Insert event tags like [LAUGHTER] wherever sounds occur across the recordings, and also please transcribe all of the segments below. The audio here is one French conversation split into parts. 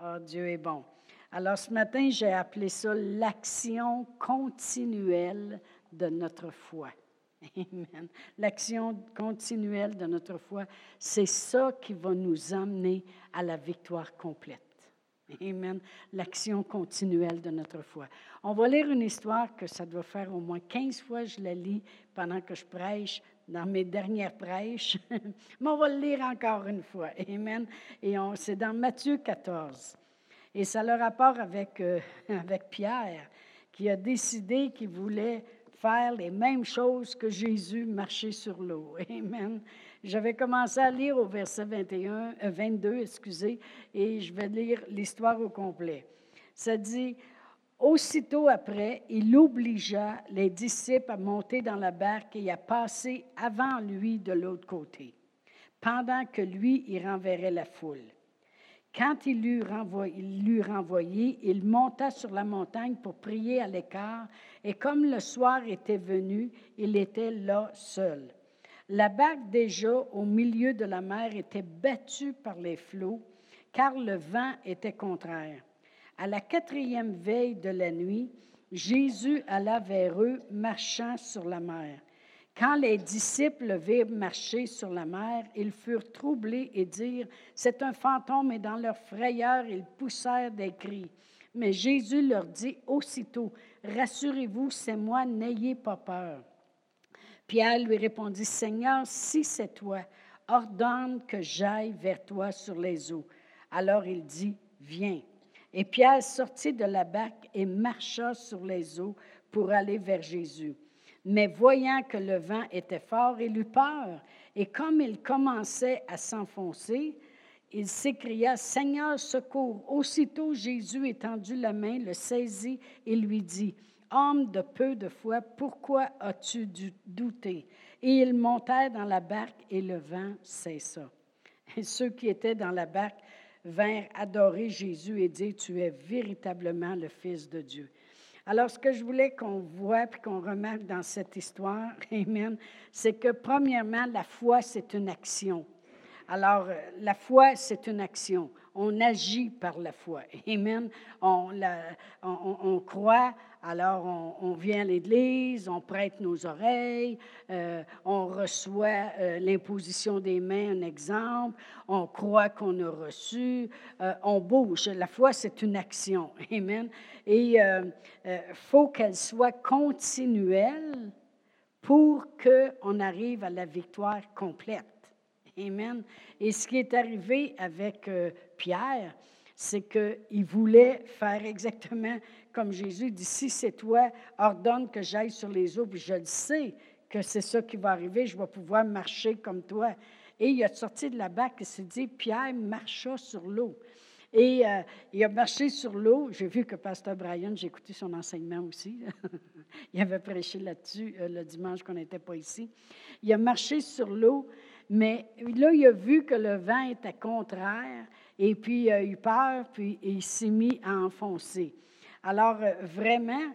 Oh, Dieu est bon. Alors ce matin, j'ai appelé ça l'action continuelle de notre foi. Amen. L'action continuelle de notre foi, c'est ça qui va nous amener à la victoire complète. Amen. L'action continuelle de notre foi. On va lire une histoire que ça doit faire au moins 15 fois, je la lis pendant que je prêche, dans mes dernières prêches. [LAUGHS] Mais on va le lire encore une fois. Amen. Et c'est dans Matthieu 14. Et ça a le rapport avec, euh, [LAUGHS] avec Pierre, qui a décidé qu'il voulait faire les mêmes choses que Jésus marcher sur l'eau. [LAUGHS] Amen. J'avais commencé à lire au verset 21, 22, euh, excusez, et je vais lire l'histoire au complet. Ça dit, Aussitôt après, il obligea les disciples à monter dans la barque et à passer avant lui de l'autre côté, pendant que lui y renverrait la foule. Quand il l'eut renvoyé, il monta sur la montagne pour prier à l'écart, et comme le soir était venu, il était là seul. La barque déjà au milieu de la mer était battue par les flots, car le vent était contraire. À la quatrième veille de la nuit, Jésus alla vers eux, marchant sur la mer. Quand les disciples virent marcher sur la mer, ils furent troublés et dirent, C'est un fantôme, et dans leur frayeur, ils poussèrent des cris. Mais Jésus leur dit aussitôt, Rassurez-vous, c'est moi, n'ayez pas peur. Pierre lui répondit, Seigneur, si c'est toi, ordonne que j'aille vers toi sur les eaux. Alors il dit, Viens. Et Pierre sortit de la barque et marcha sur les eaux pour aller vers Jésus. Mais voyant que le vent était fort, il eut peur. Et comme il commençait à s'enfoncer, il s'écria, Seigneur, secours. Aussitôt Jésus étendit la main, le saisit et lui dit, Homme de peu de foi, pourquoi as-tu douté? Et ils montèrent dans la barque et le vent cessa. Et ceux qui étaient dans la barque vinrent adorer Jésus et dire, Tu es véritablement le Fils de Dieu. Alors, ce que je voulais qu'on voit et qu'on remarque dans cette histoire, [LAUGHS] Amen, c'est que premièrement, la foi, c'est une action. Alors, euh, la foi, c'est une action. On agit par la foi. [LAUGHS] Amen. On, on, croit, alors on, vient à l'Église, on prête nos oreilles, euh, on reçoit euh, l'imposition des mains, un exemple, on croit qu'on a reçu, on bouge. La foi, c'est une action. [LAUGHS] Amen. Et il faut qu'elle soit continuelle pour qu'on arrive à la victoire complète. Amen. Et ce qui est arrivé avec euh, Pierre, c'est qu'il voulait faire exactement comme Jésus dit, si c'est toi, ordonne que j'aille sur les eaux, puis je le sais que c'est ça qui va arriver, je vais pouvoir marcher comme toi. Et il a sorti de la barque et s'est dit, Pierre marcha sur l'eau. Et euh, il a marché sur l'eau. J'ai vu que Pasteur Brian, j'ai écouté son enseignement aussi. [LAUGHS] il avait prêché là-dessus euh, le dimanche qu'on n'était pas ici. Il a marché sur l'eau mais là, il a vu que le vent était contraire et puis il a eu peur, puis il s'est mis à enfoncer. Alors, euh, vraiment,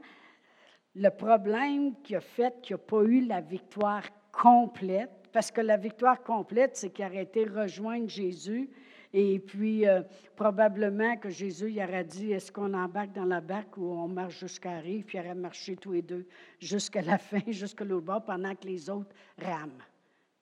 le problème qui a fait qu'il n'a pas eu la victoire complète, parce que la victoire complète, c'est qu'il aurait été rejoindre Jésus. Et puis, euh, probablement que Jésus il aurait dit est-ce qu'on embarque dans la barque ou on marche jusqu'à Rive, puis il aurait marché tous les deux jusqu'à la [LAUGHS] fin, jusqu'à l'autre pendant que les autres rament.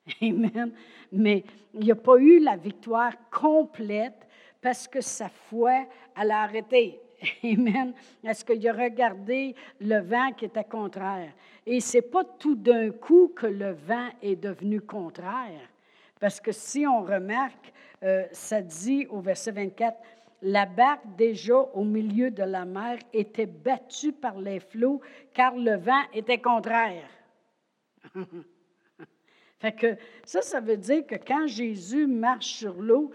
[LAUGHS] Amen. Mais il n'y a pas eu la victoire complète parce que sa foi, elle a arrêté. [LAUGHS] Amen. Est-ce qu'il a regardé le vent qui était contraire? Et ce n'est pas tout d'un coup que le vent est devenu contraire. Parce que si on remarque, euh, ça dit au verset 24, la barque déjà au milieu de la mer était battue par les flots car le vent était contraire. [LAUGHS] Fait que ça, ça veut dire que quand Jésus marche sur l'eau,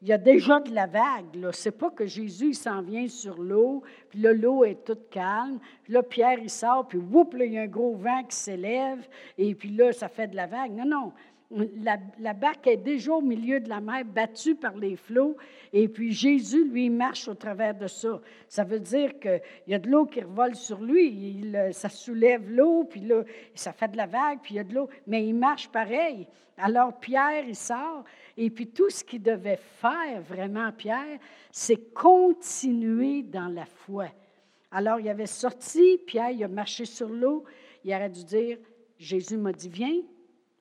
il y a déjà de la vague. Ce n'est pas que Jésus s'en vient sur l'eau, puis là, l'eau est toute calme. Puis là, Pierre, il sort, puis whoop, là, il y a un gros vent qui s'élève, et puis là, ça fait de la vague. Non, non. La, barque est déjà au milieu de la mer, battue par les flots, et puis Jésus, lui, marche au travers de ça. Ça veut dire qu'il y a de l'eau qui revole sur lui, il, euh, ça soulève l'eau, puis là, ça fait de la vague, puis il y a de l'eau, mais il marche pareil. Alors Pierre, il sort, et puis tout ce qu'il devait faire vraiment, Pierre, c'est continuer dans la foi. Alors il avait sorti, Pierre, il a marché sur l'eau, il aurait dû dire, Jésus m'a dit, viens,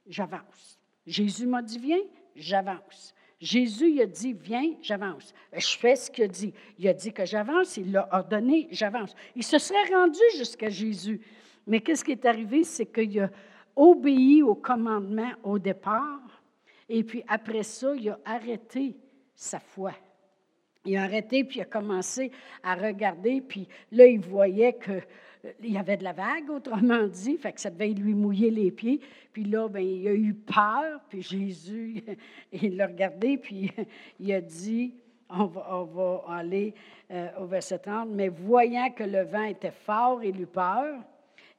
j'avance. Jésus m'a dit, viens, j'avance. Jésus il a dit, viens, j'avance. Je fais ce qu'il a dit. Il a dit que j'avance, il l'a ordonné, j'avance. Il se serait rendu jusqu'à Jésus. Mais qu'est-ce qui est arrivé? C'est qu'il a obéi au commandement au départ, et puis après ça, il a arrêté sa foi. Il a arrêté, puis il a commencé à regarder, puis là, il voyait que il y avait de la vague, autrement dit, fait que ça devait lui mouiller les pieds. Puis là, ben, il a eu peur, puis Jésus, [LAUGHS] il l'a regardé, puis [LAUGHS] il a dit, on va, aller euh, au verset 30, mais voyant que le vent était fort, il eut peur,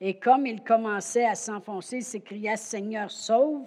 et comme il commençait à s'enfoncer, il s'écria, Seigneur, sauve.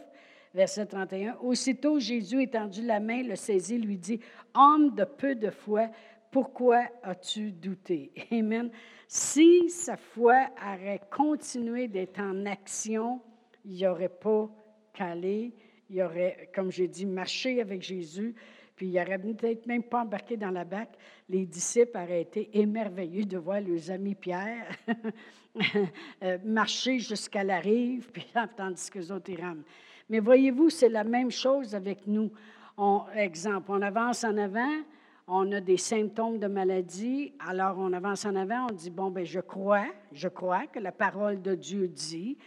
Verset 31. Aussitôt, Jésus étendu la main, le saisit, lui dit, Homme de peu de foi, pourquoi as-tu douté? Amen. Si sa foi aurait continué d'être en action, il n'y aurait pas calé, il aurait, comme j'ai dit, marché avec Jésus, puis il n'aurait peut-être même pas embarqué dans la barque. Les disciples auraient été émerveillés de voir leurs amis Pierre [LAUGHS] euh, marcher jusqu'à la rive, puis [LAUGHS] tandis que les autres y rament. Mais voyez-vous, c'est la même chose avec nous. On, exemple, on avance en avant, on a des symptômes de maladie, alors on avance en avant, on dit, bon, ben je crois, je crois que la parole de Dieu dit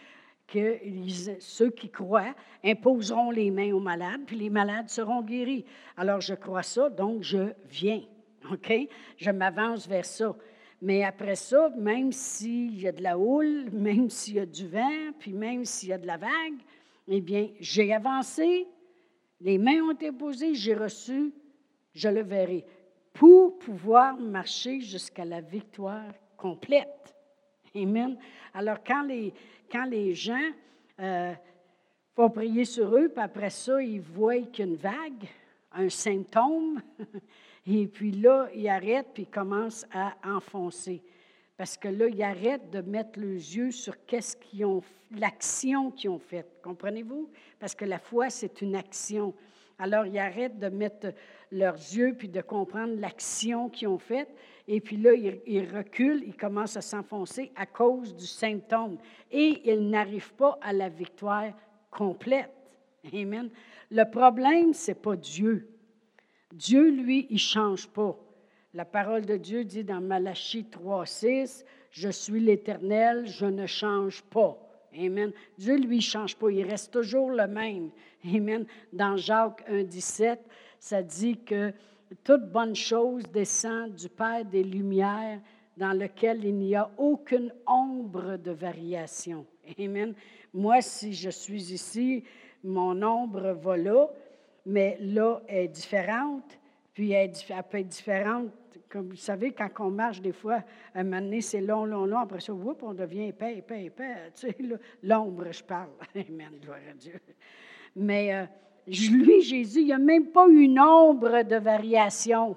que ceux qui croient imposeront les mains aux malades, puis les malades seront guéris. Alors je crois ça, donc je viens, OK? Je m'avance vers ça. Mais après ça, même s'il y a de la houle, même s'il y a du vent, puis même s'il y a de la vague, eh bien, j'ai avancé, les mains ont été posées, j'ai reçu, je le verrai, pour pouvoir marcher jusqu'à la victoire complète. Amen. Alors, quand les, quand les gens euh, font prier sur eux, puis après ça, ils voient qu'une vague, un symptôme, [LAUGHS] et puis là, ils arrêtent, puis ils commencent à enfoncer. Parce que là, ils arrêtent de mettre les yeux sur qu'est-ce qu'ils ont, l'action qu'ils ont faite. Comprenez-vous? Parce que la foi, c'est une action. Alors, ils arrêtent de mettre leurs yeux puis de comprendre l'action qu'ils ont faite. Et puis là, ils, reculent, ils commencent à s'enfoncer à cause du symptôme. Et ils n'arrivent pas à la victoire complète. Amen. Le problème, ce n'est pas Dieu. Dieu, lui, il ne change pas. La parole de Dieu dit dans Malachie 3,6 Je suis l'Éternel, je ne change pas. Amen. Dieu, lui, ne change pas. Il reste toujours le même. Amen. Dans Jacques 1, 17, ça dit que toute bonne chose descend du Père des Lumières, dans lequel il n'y a aucune ombre de variation. Amen. Moi, si je suis ici, mon ombre va là, mais là, elle est différente, puis elle, peut être différente. Comme vous savez, quand on marche, des fois, un moment donné, c'est long, long, long. Après ça, on devient épais, épais, épais. [LAUGHS] Tu sais, l'ombre, je parle. [LAUGHS] Amen, gloire à Dieu. Mais euh, lui, Jésus, il n'y a même pas une ombre de variation.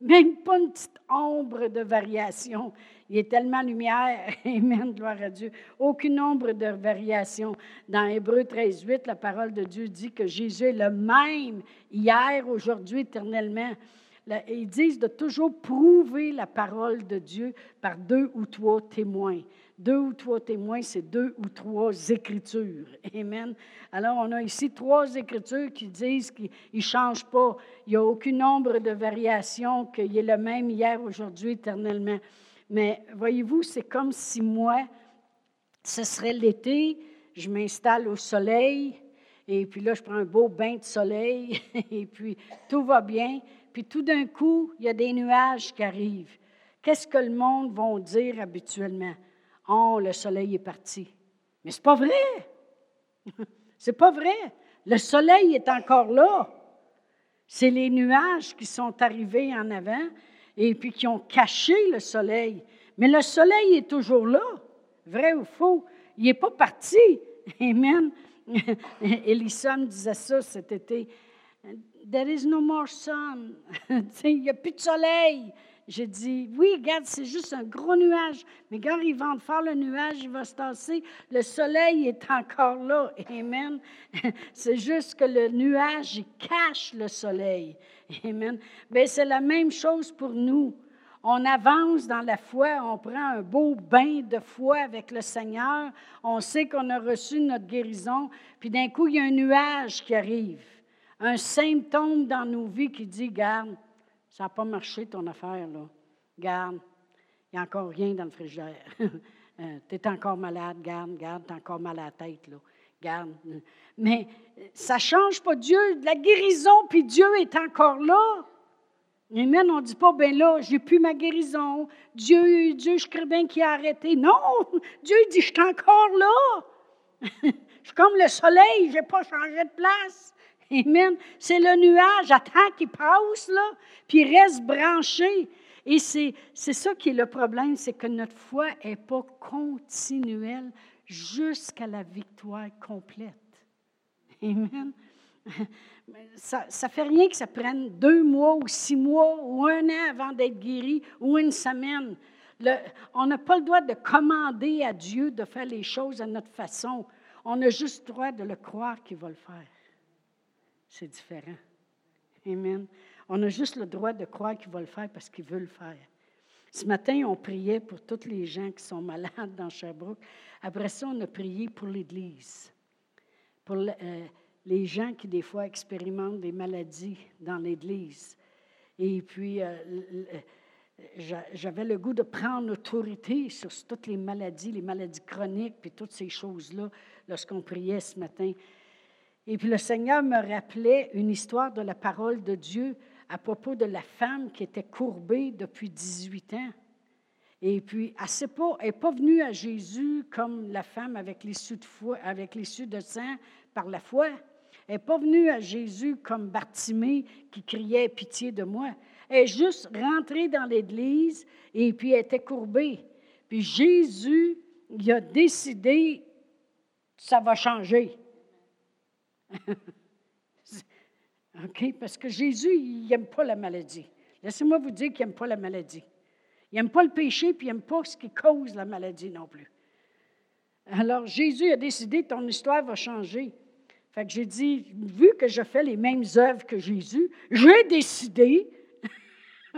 Même pas une petite ombre de variation. Il est tellement lumière. [LAUGHS] Amen, gloire à Dieu. Aucune ombre de variation. Dans Hébreu 13, 8, la parole de Dieu dit que Jésus est le même hier, aujourd'hui, éternellement. Ils disent de toujours prouver la parole de Dieu par deux ou trois témoins. Deux ou trois témoins, c'est deux ou trois écritures. Amen. Alors, on a ici trois écritures qui disent qu'il ne change pas. Il n'y a aucun nombre de variations, qu'il est le même hier, aujourd'hui, éternellement. Mais voyez-vous, c'est comme si moi, ce serait l'été, je m'installe au soleil, et puis là, je prends un beau bain de soleil, [LAUGHS] et puis tout va bien. Puis tout d'un coup, il y a des nuages qui arrivent. Qu'est-ce que le monde va dire habituellement? Oh, le soleil est parti. Mais ce n'est pas vrai. [LAUGHS] c'est pas vrai. Le soleil est encore là. C'est les nuages qui sont arrivés en avant et puis qui ont caché le soleil. Mais le soleil est toujours là. Vrai ou faux? Il n'est pas parti. [LAUGHS] Amen. [LAUGHS] Elissa me disait ça cet été. There is no more sun. Il n'y a plus de soleil. J'ai dit, oui, regarde, c'est juste un gros nuage. Mais quand il va faire le nuage, il va se tasser. Le soleil est encore là. Amen. [LAUGHS] C'est juste que le nuage, cache le soleil. Amen. Bien, c'est la même chose pour nous. On avance dans la foi, on prend un beau bain de foi avec le Seigneur. On sait qu'on a reçu notre guérison. Puis d'un coup, il y a un nuage qui arrive. Un symptôme dans nos vies qui dit, garde, ça n'a pas marché ton affaire, là. Garde, il n'y a encore rien dans le frigidaire. [LAUGHS] Euh, tu es encore malade, garde, garde, tu as encore mal à la tête, là. Garde. Mais ça ne change pas Dieu, la guérison, puis Dieu est encore là. Amen. On ne dit pas, ben là, j'ai plus ma guérison. Dieu, Dieu, je crée bien qu'il a arrêté. Non, [LAUGHS] Dieu dit, je suis encore là. [LAUGHS] je suis comme le soleil, je n'ai pas changé de place. Amen. C'est le nuage, attends qu'il passe, là, puis reste branché. Et c'est, c'est ça qui est le problème, c'est que notre foi n'est pas continuelle jusqu'à la victoire complète. Amen. [LAUGHS] Ça ne fait rien que ça prenne deux mois ou six mois ou un an avant d'être guéri ou une semaine. on n'a pas le droit de commander à Dieu de faire les choses à notre façon. On a juste le droit de le croire qu'il va le faire c'est différent. Amen. On a juste le droit de croire qu'il va le faire parce qu'il veut le faire. Ce matin, on priait pour tous les gens qui sont malades dans Sherbrooke. Après ça, on a prié pour l'Église, pour euh, les gens qui, des fois, expérimentent des maladies dans l'Église. Et puis, euh, j'avais le goût de prendre autorité sur toutes les maladies, les maladies chroniques, puis toutes ces choses-là, lorsqu'on priait ce matin. Et puis le Seigneur me rappelait une histoire de la parole de Dieu à propos de la femme qui était courbée depuis 18 ans. Et puis, elle n'est pas, venue à Jésus comme la femme avec l'issue de, foi, de sang par la foi. Elle n'est pas venue à Jésus comme Bartimée qui criait pitié de moi. Elle est juste rentrée dans l'Église et puis elle était courbée. Puis Jésus, il a décidé, ça va changer. [LAUGHS] OK? Parce que Jésus, il n'aime pas la maladie. Laissez-moi vous dire qu'il n'aime pas la maladie. Il n'aime pas le péché, puis il n'aime pas ce qui cause la maladie non plus. Alors, Jésus a décidé, ton histoire va changer. Fait que j'ai dit, vu que je fais les mêmes œuvres que Jésus, j'ai décidé, [LAUGHS]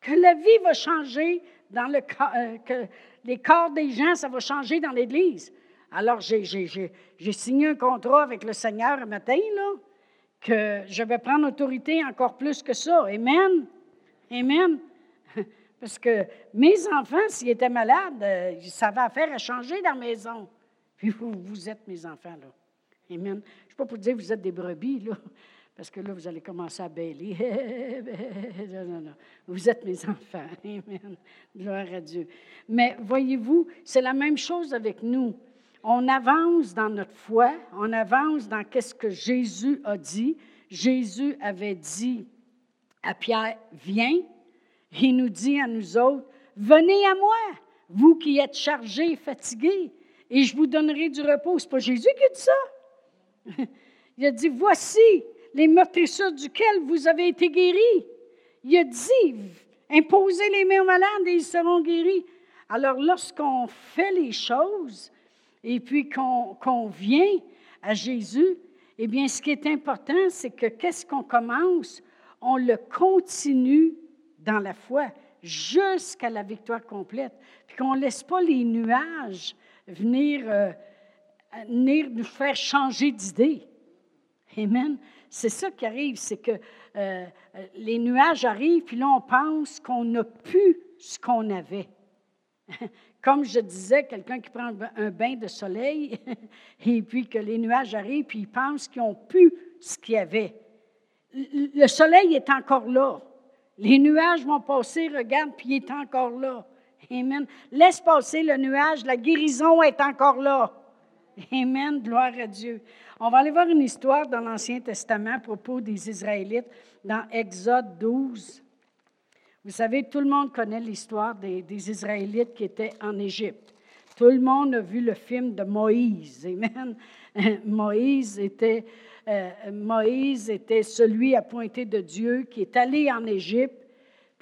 que la vie va changer dans le euh, que les corps des gens, ça va changer dans l'Église. Alors, j'ai signé un contrat avec le Seigneur un matin, là, que je vais prendre autorité encore plus que ça. Amen. Amen. [LAUGHS] Parce que mes enfants, s'ils étaient malades, ça va faire à changer la maison. Puis vous, vous êtes mes enfants, là. Amen. Je ne suis pas pour dire que vous êtes des brebis, là, parce que là, vous allez commencer à bêler. [LAUGHS] non, non, non. Vous êtes mes enfants. [LAUGHS] Amen. Gloire à Dieu. Mais voyez-vous, c'est la même chose avec nous on avance dans notre foi, on avance dans qu'est-ce que Jésus a dit. Jésus avait dit à Pierre, viens. Il nous dit à nous autres, venez à moi, vous qui êtes chargés et fatigués, et je vous donnerai du repos. C'est pas Jésus qui a dit ça. [LAUGHS] Il a dit, voici les meurtrissures duquel vous avez été guéris. Il a dit, imposez les mains aux malades et ils seront guéris. Alors, lorsqu'on fait les choses, et puis qu'on vient à Jésus, eh bien, ce qui est important, c'est que qu'est-ce qu'on commence? On le continue dans la foi jusqu'à la victoire complète, puis qu'on ne laisse pas les nuages venir, euh, venir nous faire changer d'idée. Amen. C'est ça qui arrive, c'est que euh, les nuages arrivent, puis là, on pense qu'on n'a plus ce qu'on avait. [LAUGHS] Comme je disais, quelqu'un qui prend un bain de soleil [LAUGHS] et puis que les nuages arrivent, puis ils pensent qu'ils ont pu ce qu'il y avait. Le soleil est encore là. Les nuages vont passer, regarde, puis il est encore là. Amen. Laisse passer le nuage, la guérison est encore là. Amen, gloire à Dieu. On va aller voir une histoire dans l'Ancien Testament à propos des Israélites dans Exode 12. Vous savez, tout le monde connaît l'histoire des, Israélites qui étaient en Égypte. Tout le monde a vu le film de Moïse. Amen. [LAUGHS] Moïse était, euh, Moïse était celui appointé de Dieu qui est allé en Égypte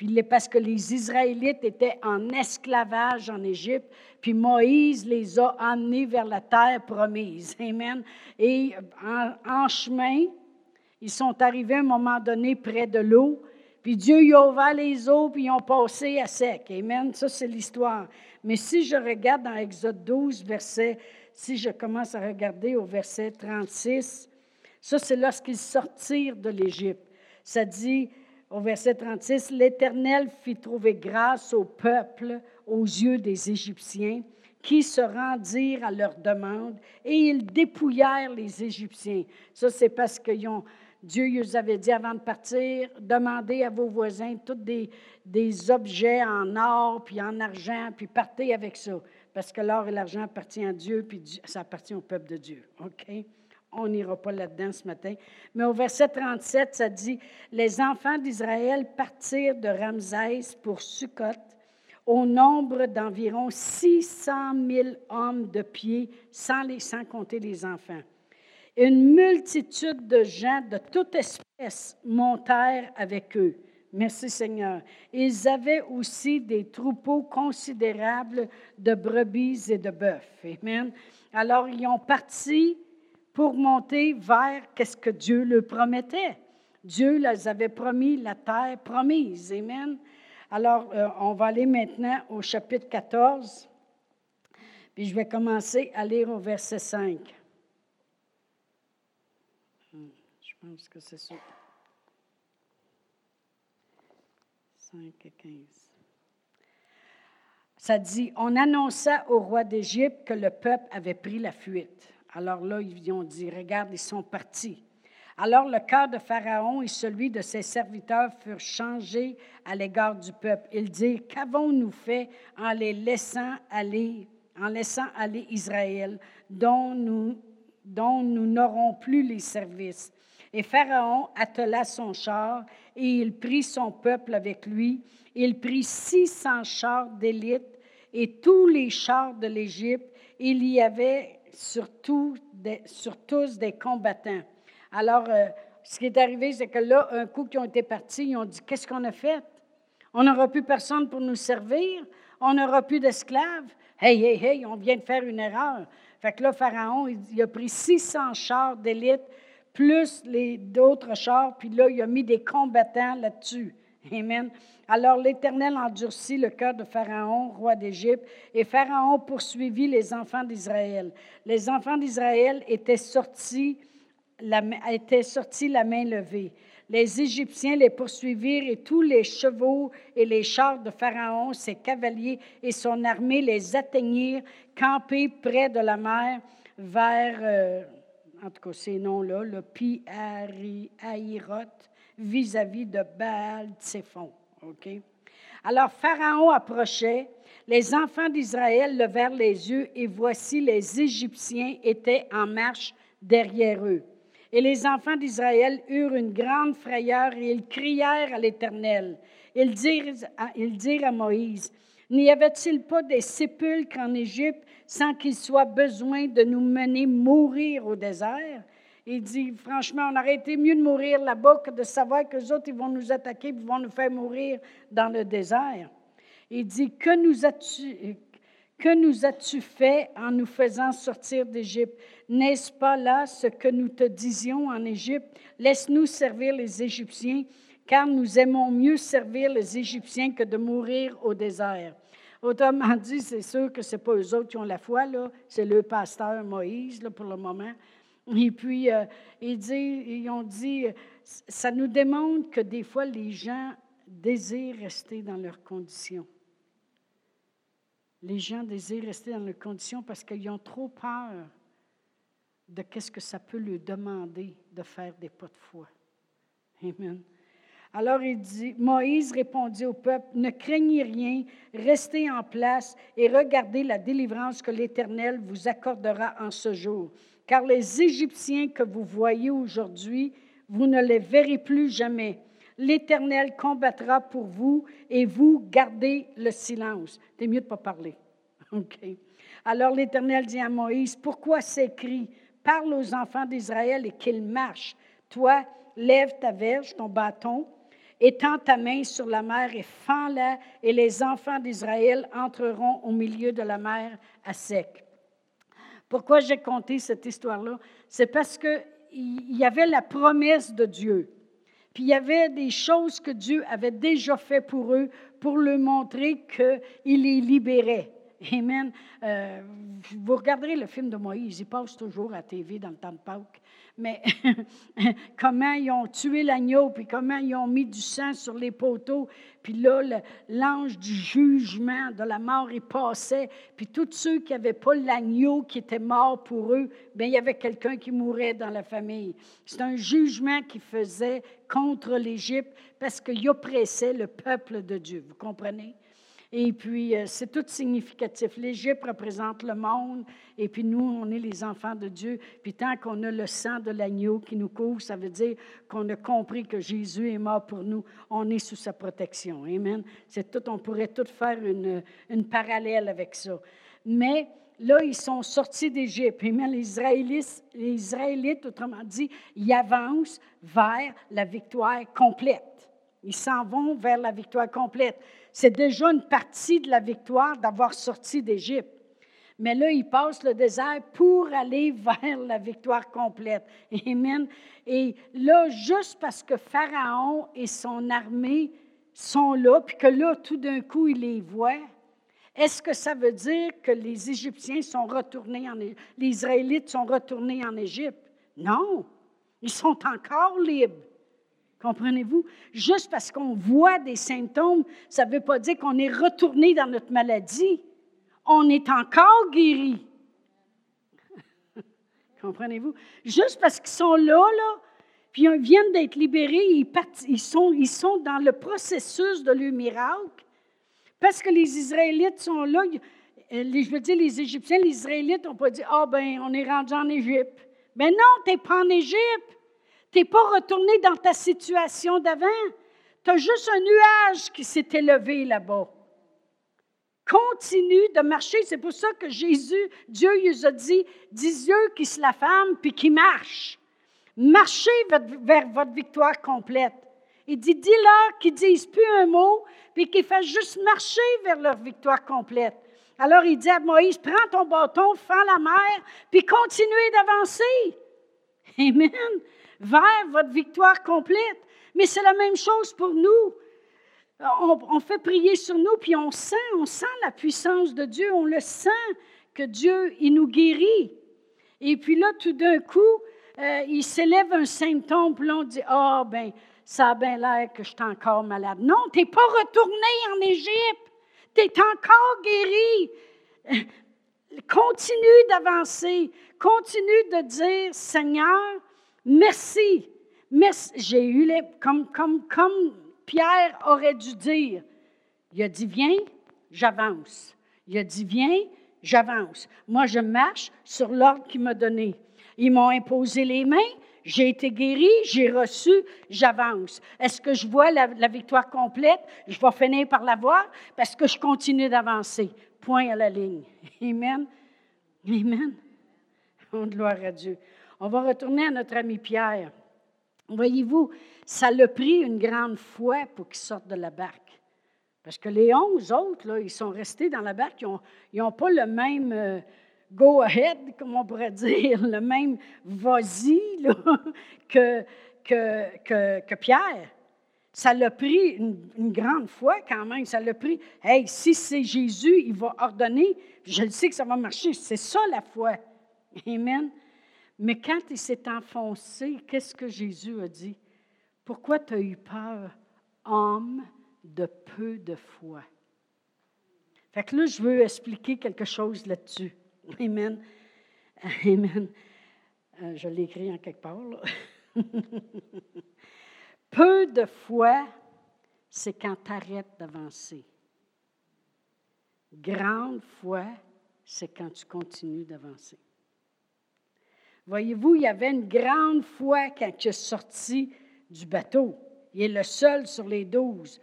puis parce que les Israélites étaient en esclavage en Égypte, puis Moïse les a amenés vers la terre promise. Amen. Et en, chemin, ils sont arrivés à un moment donné près de l'eau, puis Dieu y a ouvert les eaux, puis ils ont passé à sec. Amen. Ça, c'est l'histoire. Mais si je regarde dans Exode 12, verset, si je commence à regarder au verset 36, ça, c'est lorsqu'ils sortirent de l'Égypte. Ça dit, au verset 36, l'Éternel fit trouver grâce au peuple aux yeux des Égyptiens qui se rendirent à leur demande et ils dépouillèrent les Égyptiens. Ça, c'est parce que Dieu nous avait dit avant de partir, demandez à vos voisins tous des, des objets en or puis en argent, puis partez avec ça. Parce que l'or et l'argent appartiennent à Dieu, puis ça appartient au peuple de Dieu. OK? On n'ira pas là-dedans ce matin. Mais au verset 37, ça dit Les enfants d'Israël partirent de Ramsès pour Sukkot au nombre d'environ 600 000 hommes de pied, sans, les, sans compter les enfants. Une multitude de gens de toute espèce montèrent avec eux. Merci Seigneur. Ils avaient aussi des troupeaux considérables de brebis et de bœufs. Amen. Alors, ils ont parti pour monter vers qu'est-ce que Dieu leur promettait. Dieu leur avait promis la terre promise. Amen. Alors, euh, on va aller maintenant au chapitre 14, puis je vais commencer à lire au verset 5. Hmm, je pense que c'est ça. 5 et 15. Ça dit, on annonça au roi d'Égypte que le peuple avait pris la fuite. Alors là, ils ont dit, regarde, ils sont partis. Alors le cœur de Pharaon et celui de ses serviteurs furent changés à l'égard du peuple. Ils dirent, qu'avons-nous fait en les laissant aller, en laissant aller Israël, dont nous, dont nous n'aurons plus les services? Et Pharaon attela son char et il prit son peuple avec lui. Il prit 600 chars d'élite et tous les chars de l'Égypte. Il y avait sur, sur tous des combattants. Alors, euh, ce qui est arrivé, c'est que là, un coup qu'ils ont été partis, ils ont dit, qu'est-ce qu'on a fait? On n'aura plus personne pour nous servir, on n'aura plus d'esclaves. Hey, hey, hey, on vient de faire une erreur. Fait que là, Pharaon, il, a pris 600 chars d'élite, plus les d'autres chars, puis là, il a mis des combattants là-dessus. Amen. Alors l'Éternel endurcit le cœur de Pharaon, roi d'Égypte, et Pharaon poursuivit les enfants d'Israël. Les enfants d'Israël étaient sortis, la, main levée. Les Égyptiens les poursuivirent et tous les chevaux et les chars de Pharaon, ses cavaliers et son armée les atteignirent, campés près de la mer, vers, euh, en tout cas ces noms-là, le Pi vis-à-vis de Baal Tsephon. Alors Pharaon approchait, les enfants d'Israël levèrent les yeux et voici les Égyptiens étaient en marche derrière eux. Et les enfants d'Israël eurent une grande frayeur et ils crièrent à l'Éternel. Ils dirent, ils dirent à Moïse, N'y avait-il pas des sépulcres en Égypte sans qu'il soit besoin de nous mener mourir au désert? Il dit, franchement, on aurait été mieux de mourir là-bas que de savoir que les autres, ils vont nous attaquer et vont nous faire mourir dans le désert. Il dit, que nous as-tu fait en nous faisant sortir d'Égypte? N'est-ce pas là ce que nous te disions en Égypte? Laisse-nous servir les Égyptiens, car nous aimons mieux servir les Égyptiens que de mourir au désert. Autrement dit, c'est sûr que ce n'est pas eux autres qui ont la foi, là, c'est le pasteur Moïse là, pour le moment. Et puis, euh, ils, ont dit, ça nous démontre que des fois, les gens désirent rester dans leurs conditions. Les gens désirent rester dans leurs conditions parce qu'ils ont trop peur de qu'est-ce que ça peut leur demander de faire des pas de foi. Amen. Alors il dit, Moïse répondit au peuple, ne craignez rien, restez en place et regardez la délivrance que l'Éternel vous accordera en ce jour car les Égyptiens que vous voyez aujourd'hui, vous ne les verrez plus jamais. L'Éternel combattra pour vous et vous gardez le silence. C'est mieux de ne pas parler. [LAUGHS] OK. Alors l'Éternel dit à Moïse, pourquoi s'écrit, parle aux enfants d'Israël et qu'ils marchent. Toi, lève ta verge, ton bâton, étends ta main sur la mer et fends-la, et les enfants d'Israël entreront au milieu de la mer à sec. Pourquoi j'ai conté cette histoire-là? C'est parce qu'il y avait la promesse de Dieu. Puis il y avait des choses que Dieu avait déjà fait pour eux pour leur montrer qu'il les libérait. Amen. Euh, vous regarderez le film de Moïse, il passe toujours à TV dans le temps de Pâques mais [LAUGHS] comment ils ont tué l'agneau, puis comment ils ont mis du sang sur les poteaux, puis là, l'ange du jugement de la mort, il passait, puis tous ceux qui n'avaient pas l'agneau qui était mort pour eux, bien, il y avait quelqu'un qui mourait dans la famille. C'est un jugement qui faisait contre l'Égypte parce qu'il oppressait le peuple de Dieu. Vous comprenez? Et puis, euh, c'est tout significatif. L'Égypte représente le monde, et puis nous, on est les enfants de Dieu. Puis tant qu'on a le sang de l'agneau qui nous couvre, ça veut dire qu'on a compris que Jésus est mort pour nous. On est sous sa protection. Amen. C'est tout, on pourrait tout faire une, parallèle avec ça. Mais là, ils sont sortis d'Égypte. Israélites, les Israélites, autrement dit, ils avancent vers la victoire complète. Ils s'en vont vers la victoire complète c'est déjà une partie de la victoire d'avoir sorti d'Égypte. Mais là, ils passent le désert pour aller [LAUGHS] vers la victoire complète. Amen. Et là, juste parce que Pharaon et son armée sont là, puis que là, tout d'un coup, il les voit, est-ce que ça veut dire que les Égyptiens sont retournés en les Israélites sont retournés en Égypte? Non, ils sont encore libres. Comprenez-vous? Juste parce qu'on voit des symptômes, ça ne veut pas dire qu'on est retourné dans notre maladie. On est encore guéri. [LAUGHS] Comprenez-vous? Juste parce qu'ils sont là, là, puis ils viennent d'être libérés, ils, sont, ils sont dans le processus de leur miracle. Parce que les Israélites sont là, je veux dire, les Égyptiens, les Israélites n'ont pas dit Ah, ben, on est rendu en Égypte. Mais non, tu n'es pas en Égypte. Tu n'es pas retourné dans ta situation d'avant. Tu as juste un nuage qui s'est élevé là-bas. Continue de marcher. C'est pour ça que Jésus, Dieu, il a dit, dis yeux qui se la femme, puis qui marche. Marchez vers votre victoire complète. Il dit, dis-leur qu'ils disent plus un mot, puis qu'ils fassent juste marcher vers leur victoire complète. Alors il dit à Moïse, prends ton bâton, fends la mer, puis continuez d'avancer. Amen vers votre victoire complète. Mais c'est la même chose pour nous. On, fait prier sur nous, puis on sent, on sent la puissance de Dieu, on le sent que Dieu, il nous guérit. Et puis là, tout d'un coup, euh, il s'élève un symptôme, puis là, on dit, ah, oh, ben, ça a bien l'air que je suis encore malade. Non, tu n'es pas retourné en Égypte. Tu es encore guéri. Continue d'avancer. Continue de dire, Seigneur, Merci. Merci. J'ai eu les. Comme, comme, comme Pierre aurait dû dire. Il a dit Viens, j'avance. Il a dit Viens, j'avance. Moi, je marche sur l'ordre qu'il m'a donné. Ils m'ont imposé les mains, j'ai été guéri, j'ai reçu, j'avance. Est-ce que je vois la, victoire complète? Je vais finir par la voir parce que je continue d'avancer. Point à la ligne. Amen. Amen. On gloire à Dieu. On va retourner à notre ami Pierre. Voyez-vous, ça l'a pris une grande foi pour qu'il sorte de la barque. Parce que les onze autres, là, ils sont restés dans la barque, ils n'ont pas le même euh, go-ahead, comme on pourrait [LAUGHS] dire, le même vas-y [LAUGHS] que, que, Pierre. Ça l'a pris une, une, grande foi quand même. Ça l'a pris, hey, si c'est Jésus, il va ordonner, je le sais que ça va marcher. C'est ça la foi. Amen. Mais quand il s'est enfoncé, qu'est-ce que Jésus a dit? Pourquoi tu as eu peur, homme de peu de foi? Fait que là, je veux expliquer quelque chose là-dessus. [LAUGHS] Amen. Amen. Euh, je l'ai écrit en quelque part. [LAUGHS] peu de foi, c'est quand tu arrêtes d'avancer. Grande foi, c'est quand tu continues d'avancer. Voyez-vous, il y avait une grande foi quand il est sorti du bateau. Il est le seul sur les douze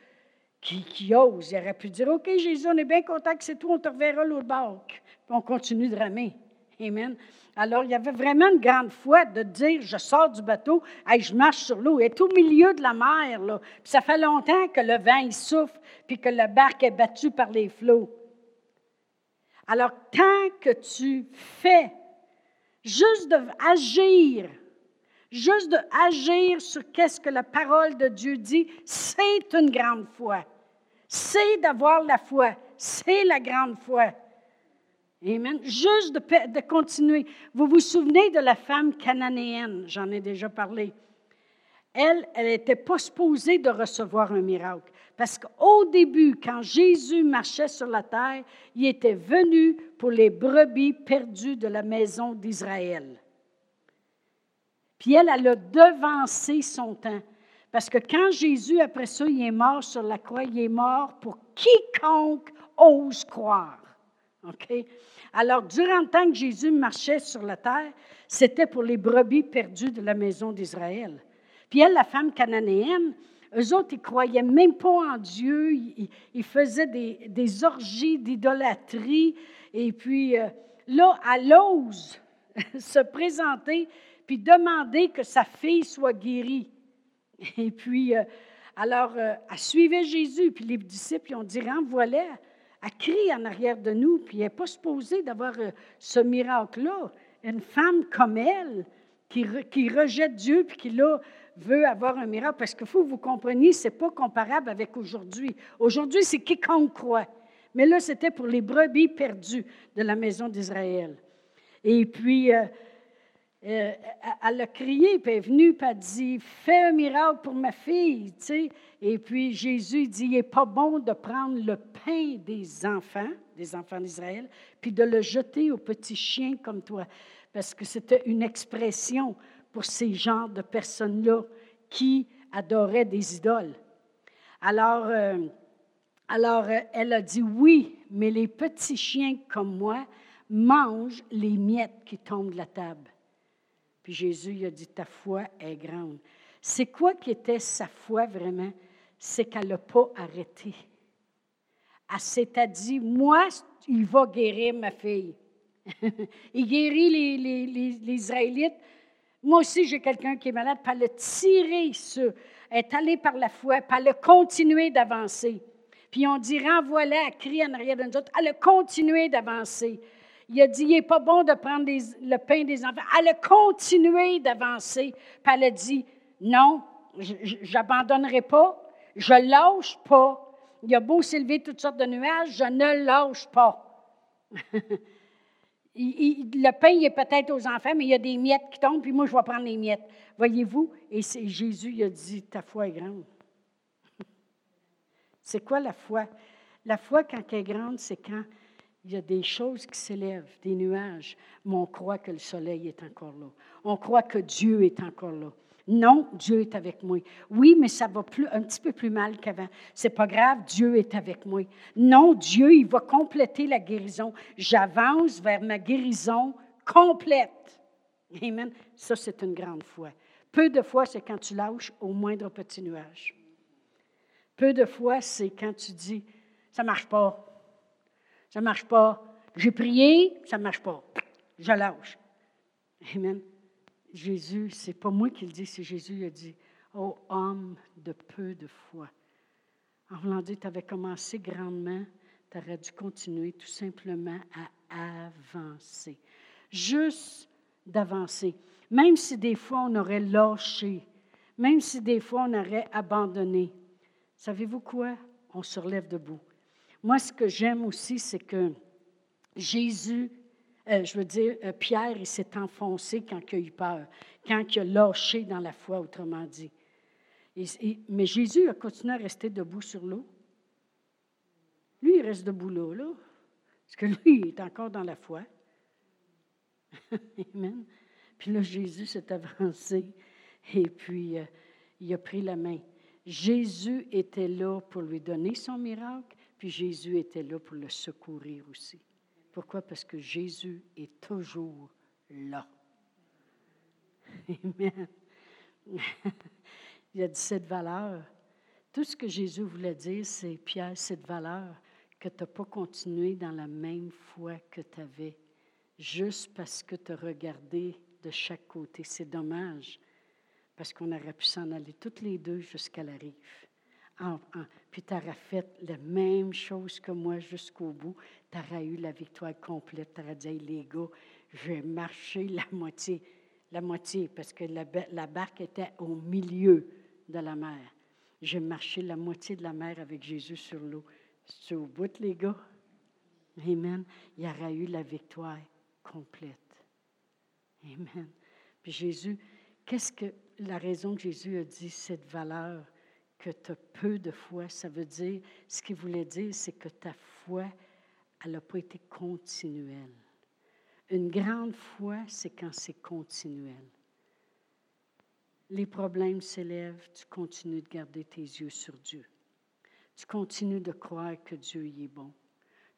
qui, ose. Il aurait pu dire OK, Jésus, on est bien content que c'est tout, on te reverra l'autre bord. puis on continue de ramer. Amen. Alors, il y avait vraiment une grande foi de dire, je sors du bateau, et je marche sur l'eau. Elle est au milieu de la mer, là. Puis ça fait longtemps que le vent, il souffle, puis que la barque est battue par les flots. Alors, tant que tu fais juste d'agir, juste d'agir sur qu'est-ce que la parole de Dieu dit, c'est une grande foi. C'est d'avoir la foi. C'est la grande foi. Amen. Juste de, de, continuer. Vous vous souvenez de la femme cananéenne, j'en ai déjà parlé. Elle, elle n'était pas supposée de recevoir un miracle. Parce qu'au début, quand Jésus marchait sur la terre, il était venu pour les brebis perdues de la maison d'Israël. Puis elle, elle a devancé son temps. Parce que quand Jésus, après ça, il est mort sur la croix, il est mort pour quiconque ose croire. OK? Alors, durant le temps que Jésus marchait sur la terre, c'était pour les brebis perdues de la maison d'Israël. Puis elle, la femme cananéenne, eux autres, ils ne croyaient même pas en Dieu. Ils, faisaient des, orgies d'idolâtrie. Et puis, euh, là, elle ose [LAUGHS] se présenter puis demander que sa fille soit guérie. Et puis, euh, alors, euh, elle suivait Jésus. Puis les disciples, ont dit, renvoie-la elle crie en arrière de nous, puis elle n'est pas supposée d'avoir ce miracle-là. Une femme comme elle, qui, qui rejette Dieu, puis qui là, veut avoir un miracle, parce que que vous compreniez, ce n'est pas comparable avec aujourd'hui. Aujourd'hui, c'est quiconque croit. Mais là, c'était pour les brebis perdues de la maison d'Israël. Et puis, euh, euh, elle a crié, puis elle est venue, puis elle a dit Fais un miracle pour ma fille. Tu sais. Et puis Jésus dit Il n'est pas bon de prendre le pain des enfants, des enfants d'Israël, puis de le jeter aux petits chiens comme toi. Parce que c'était une expression pour ces genres de personnes-là qui adoraient des idoles. Alors, euh, alors, euh, elle a dit Oui, mais les petits chiens comme moi mangent les miettes qui tombent de la table. Puis Jésus il a dit, ta foi est grande. C'est quoi qui était sa foi vraiment? C'est qu'elle n'a pas arrêté. Elle s'est dit, moi, il va guérir ma fille. [LAUGHS] il guérit les, Israélites. Moi aussi, j'ai quelqu'un qui est malade, puis elle a tiré sur, elle est allée par la foi, puis elle a continué d'avancer. Puis on dit, renvoie-la, elle crie en arrière de nous autres. Elle a continué d'avancer. Il a dit, il n'est pas bon de prendre le pain des enfants. Elle a continué d'avancer. Puis elle a dit, non, je n'abandonnerai pas, je lâche pas. Il a beau s'élever toutes sortes de nuages, je ne lâche pas. [LAUGHS] le pain, est peut-être aux enfants, mais il y a des miettes qui tombent, puis moi, je vais prendre les miettes. Voyez-vous? Et Jésus, a dit, ta foi est grande. c'est quoi la foi? La foi, quand elle est grande, c'est quand il y a des choses qui s'élèvent, des nuages, mais on croit que le soleil est encore là. On croit que Dieu est encore là. Non, Dieu est avec moi. Oui, mais ça va plus, un petit peu plus mal qu'avant. C'est pas grave, Dieu est avec moi. Non, Dieu, il va compléter la guérison. J'avance vers ma guérison complète. Amen. Ça, c'est une grande foi. Peu de fois, c'est quand tu lâches au moindre petit nuage. Peu de fois, c'est quand tu dis, ça marche pas, ça ne marche pas. J'ai prié, ça ne marche pas. Je lâche. Amen. Jésus, c'est pas moi qui le dis, c'est Jésus qui a dit Oh homme de peu de foi. En voulant dire, tu avais commencé grandement, tu aurais dû continuer tout simplement à avancer. Juste d'avancer. Même si des fois on aurait lâché, même si des fois on aurait abandonné. Savez-vous quoi? On se relève debout. Moi, ce que j'aime aussi, c'est que Jésus, euh, je veux dire, euh, Pierre, il s'est enfoncé quand il a eu peur, quand il a lâché dans la foi, autrement dit. mais Jésus a continué à rester debout sur l'eau. Lui, il reste debout là, là, parce que lui, il est encore dans la foi. [LAUGHS] Amen. Puis là, Jésus s'est avancé et puis euh, il a pris la main. Jésus était là pour lui donner son miracle, puis Jésus était là pour le secourir aussi. Pourquoi? Parce que Jésus est toujours là. [LAUGHS] Amen. [LAUGHS] Il a dit cette valeur. Tout ce que Jésus voulait dire, c'est Pierre, cette valeur, que tu n'as pas continué dans la même foi que tu avais, juste parce que tu as regardé de chaque côté. C'est dommage, parce qu'on aurait pu s'en aller toutes les deux jusqu'à la rive. Puis tu aurais fait la même chose que moi jusqu'au bout. Tu aurais eu la victoire complète. Tu aurais dit, les gars, j'ai marché la moitié, la moitié, parce que la, la barque était au milieu de la mer. J'ai marché la moitié de la mer avec Jésus sur l'eau. C'est au bout, les gars? Amen. Il y aura eu la victoire complète. Amen. Puis Jésus, qu'est-ce que la raison que Jésus a dit cette valeur que tu as peu de foi, ça veut dire, ce qu'il voulait dire, c'est que ta foi, elle n'a pas été continuelle. Une grande foi, c'est quand c'est continuel. Les problèmes s'élèvent, tu continues de garder tes yeux sur Dieu. Tu continues de croire que Dieu y est bon.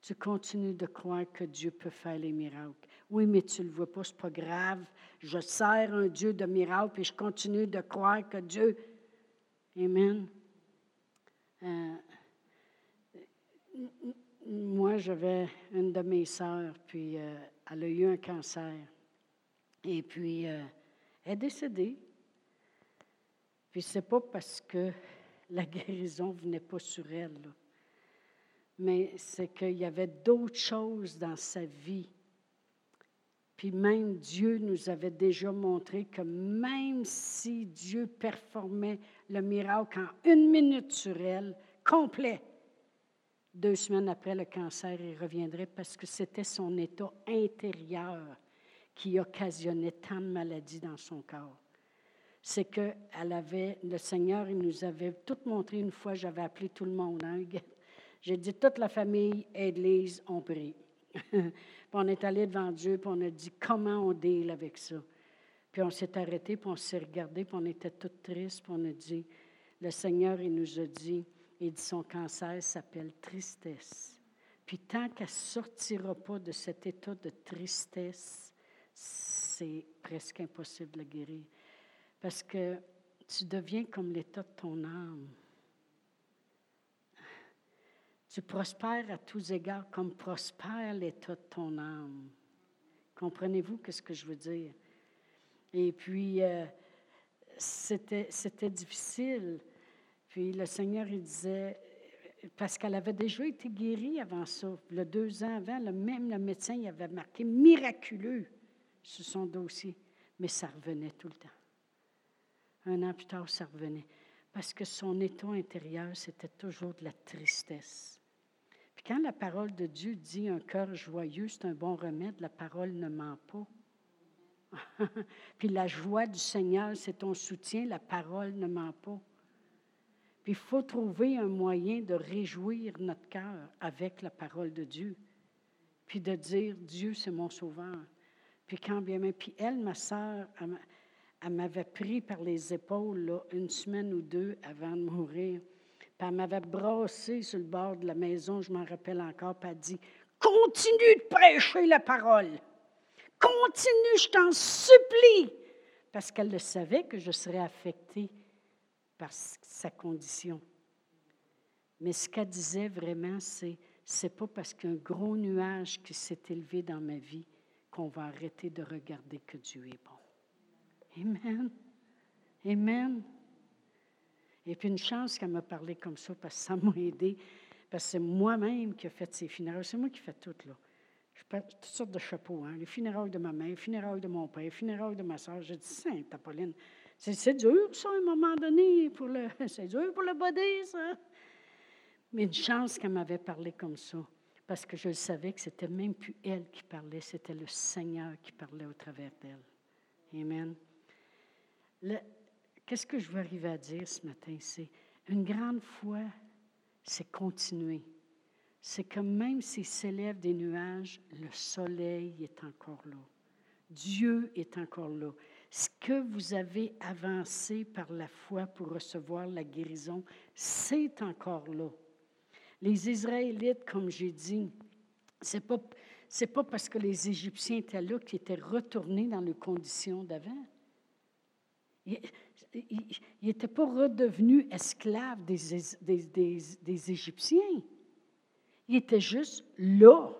Tu continues de croire que Dieu peut faire les miracles. Oui, mais tu ne le vois pas, ce n'est pas grave. Je sers un Dieu de miracles et je continue de croire que Dieu. Amen. Euh, moi, j'avais une de mes sœurs, puis euh, elle a eu un cancer. Et puis, euh, elle est décédée. Puis, ce n'est pas parce que la guérison venait pas sur elle, mais c'est qu'il y avait d'autres choses dans sa vie. Puis même Dieu nous avait déjà montré que même si Dieu performait le miracle en une minute sur elle, complet, deux semaines après le cancer, il reviendrait parce que c'était son état intérieur qui occasionnait tant de maladies dans son corps c'est qu'elle avait, le Seigneur, il nous avait tout montré une fois, j'avais appelé tout le monde. Hein, [LAUGHS] J'ai dit, toute la famille et l'Église ont pris. [LAUGHS] puis on est allé devant Dieu, puis on a dit, comment on deal avec ça? Puis on s'est arrêté, puis on s'est regardé, puis on était toutes tristes, puis on a dit, le Seigneur, il nous a dit, il dit, son cancer s'appelle tristesse. Puis tant qu'elle ne sortira pas de cet état de tristesse, c'est presque impossible de la guérir. Parce que tu deviens comme l'état de ton âme. Tu prospères à tous égards comme prospère l'état de ton âme. Comprenez-vous ce que je veux dire? Et puis, euh, c'était, difficile. Puis le Seigneur, il disait, parce qu'elle avait déjà été guérie avant ça. Le deux ans avant, le même le médecin il avait marqué miraculeux sur son dossier, mais ça revenait tout le temps. Un an plus tard, ça revenait. Parce que son état intérieur, c'était toujours de la tristesse. Quand la parole de Dieu dit un cœur joyeux, c'est un bon remède, la parole ne ment pas. [LAUGHS] Puis la joie du Seigneur, c'est ton soutien, la parole ne ment pas. Puis il faut trouver un moyen de réjouir notre cœur avec la parole de Dieu. Puis de dire, Dieu, c'est mon sauveur. Puis quand bien même, puis elle, ma sœur, elle m'avait pris par les épaules une semaine ou deux avant de mourir. Elle m'avait brassé sur le bord de la maison, je m'en rappelle encore, puis elle dit Continue de prêcher la parole. Continue, je t'en supplie. Parce qu'elle le savait que je serais affectée par sa condition. Mais ce qu'elle disait vraiment, c'est c'est pas parce qu'un gros nuage qui s'est élevé dans ma vie qu'on va arrêter de regarder que Dieu est bon. Amen. Amen. Et puis une chance qu'elle m'a parlé comme ça parce que ça m'a aidé. Parce que c'est moi-même qui ai fait ces funérailles. C'est moi qui fais tout, là. Je fais toutes sortes de chapeaux, hein. Les funérailles de ma mère, les funérailles de mon père, les funérailles de ma soeur. J'ai dit, Sainte Apolline, c'est dur, ça, à un moment donné. pour le [LAUGHS] C'est dur pour le body, ça. Mais une chance qu'elle m'avait parlé comme ça. Parce que je savais que c'était même plus elle qui parlait, c'était le Seigneur qui parlait au travers d'elle. Amen. Qu'est-ce que je veux arriver à dire ce matin? C'est une grande foi, c'est continuer. C'est que même s'il s'élève des nuages, le soleil est encore là. Dieu est encore là. Ce que vous avez avancé par la foi pour recevoir la guérison, c'est encore là. Les Israélites, comme j'ai dit, c'est pas pas parce que les Égyptiens étaient là qu'ils étaient retournés dans les conditions d'avant. Il n'était pas redevenu esclave des, Égyptiens. Il était juste là.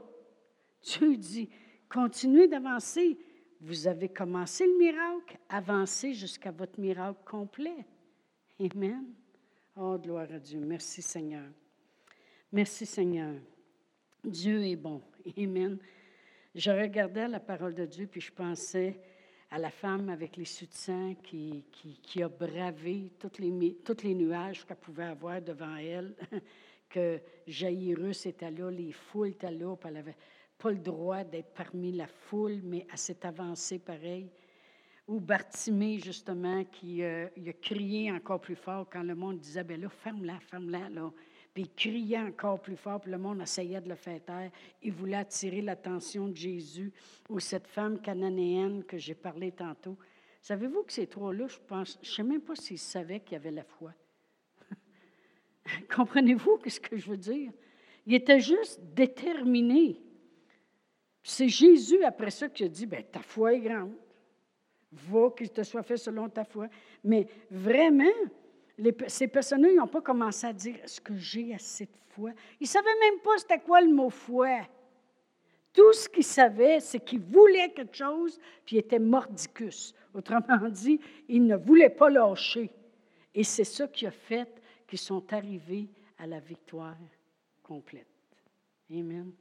Dieu dit, continuez d'avancer. Vous avez commencé le miracle, avancez jusqu'à votre miracle complet. Amen. Oh, gloire à Dieu. Merci Seigneur. Merci Seigneur. Dieu est bon. Amen. Je regardais la parole de Dieu, puis je pensais à la femme avec les soutiens qui, qui, a bravé toutes les, toutes les nuages qu'elle pouvait avoir devant elle, [LAUGHS] que Jairus était là, les foules étaient là, puis elle n'avait pas le droit d'être parmi la foule, mais elle s'est avancée pareil. Ou Bartimée, justement, qui euh, a crié encore plus fort quand le monde disait, ben là, ferme-la, ferme-la, là puis il criait encore plus fort, puis le monde essayait de le faire taire. Il voulait attirer l'attention de Jésus ou cette femme cananéenne que j'ai parlé tantôt. Savez-vous que ces trois-là, je pense, je ne sais même pas s'ils savaient qu'il y avait la foi. [LAUGHS] Comprenez-vous ce que je veux dire? Il était juste déterminé. C'est Jésus, après ça, qui a dit, ben, ta foi est grande. Va qu'il te soit fait selon ta foi. Mais vraiment, ces personnes-là, n'ont pas commencé à dire Est-ce que j'ai assez de foi Ils ne savaient même pas c'était quoi le mot foi. Tout ce qu'ils savaient, c'est qu'ils voulaient quelque chose, puis ils étaient mordicus. Autrement dit, ils ne voulaient pas lâcher. Et c'est ça qui a fait qu'ils sont arrivés à la victoire complète. Amen.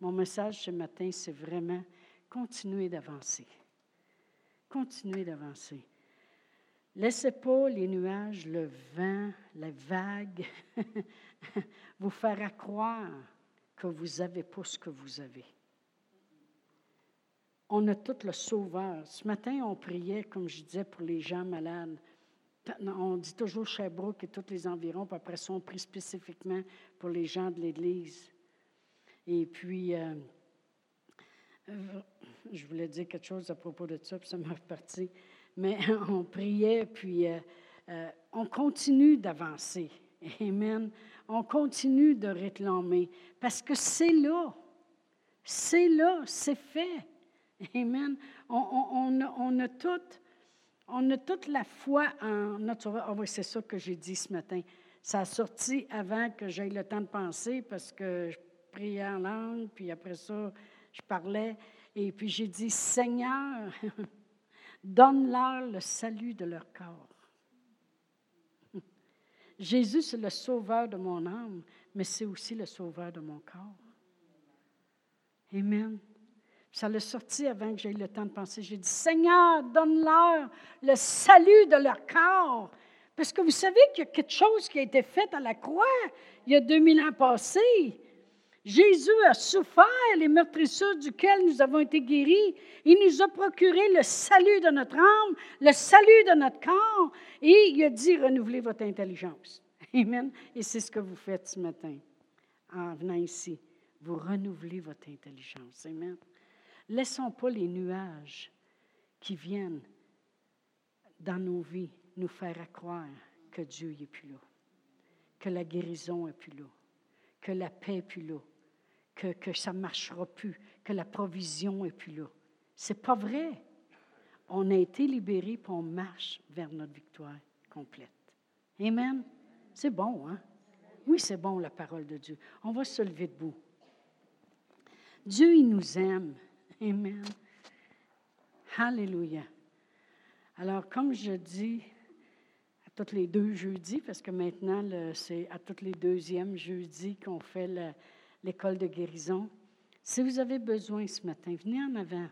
Mon message ce matin, c'est vraiment continuer d'avancer. Continuer d'avancer. Laissez pas les nuages, le vent, les vagues [LAUGHS] vous faire croire que vous n'avez pas ce que vous avez. On a tout le sauveur. Ce matin, on priait, comme je disais, pour les gens malades. On dit toujours Sherbrooke et tous les environs, puis après ça, on prie spécifiquement pour les gens de l'Église. Et puis, euh, je voulais dire quelque chose à propos de ça, puis ça m'a reparti mais [LAUGHS] on priait, puis euh, euh, on continue d'avancer. Amen. On continue de réclamer parce que c'est là. C'est là, c'est fait. Amen. On, on, on, a toute, on a toute la foi en notre Sauveur. Oh oui, c'est ça que j'ai dit ce matin. Ça a sorti avant que j'aie le temps de penser parce que je priais en langue, puis après ça, je parlais. Et puis j'ai dit, Seigneur, [LAUGHS] Donne-leur le salut de leur corps. [LAUGHS] Jésus, c'est le sauveur de mon âme, mais c'est aussi le sauveur de mon corps. Amen. Ça l'a sorti avant que j'aie le temps de penser. J'ai dit, Seigneur, donne-leur le salut de leur corps. Parce que vous savez qu'il y a quelque chose qui a été fait à la croix il y a 2000 ans passés. Jésus a souffert les meurtrissures duquel nous avons été guéris. Il nous a procuré le salut de notre âme, le salut de notre corps. Et il a dit, renouvelez votre intelligence. [LAUGHS] Amen. Et c'est ce que vous faites ce matin en venant ici. Vous renouvelez votre intelligence. Amen. Laissons pas les nuages qui viennent dans nos vies nous faire croire que Dieu n'est plus là, que la guérison n'est plus là, que la paix n'est plus là, que, ça ne marchera plus, que la provision n'est plus là. C'est pas vrai. On a été libérés et on marche vers notre victoire complète. Amen. C'est bon, hein? Oui, c'est bon la parole de Dieu. On va se lever debout. Dieu, il nous aime. Amen. Alléluia. Alors, comme je dis à tous les deux jeudis, parce que maintenant, c'est à tous les deuxièmes jeudis qu'on fait le, l'école de guérison. Si vous avez besoin ce matin, venez en avant.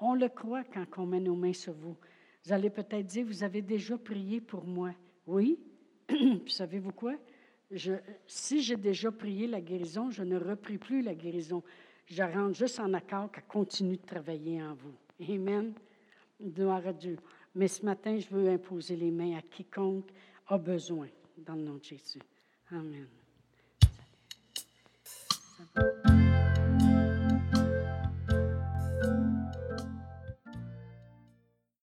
On le croit quand on met nos mains sur vous. Vous allez peut-être dire, vous avez déjà prié pour moi. Oui. [CLEARS THROAT] Savez-vous quoi? Si j'ai déjà prié la guérison, je ne reprie plus la guérison. Je rentre juste en accord qu'elle continue de travailler en vous. Amen. Gloire à Dieu. Mais ce matin, je veux imposer les mains à quiconque a besoin, dans le nom de Jésus. Amen. Awesome.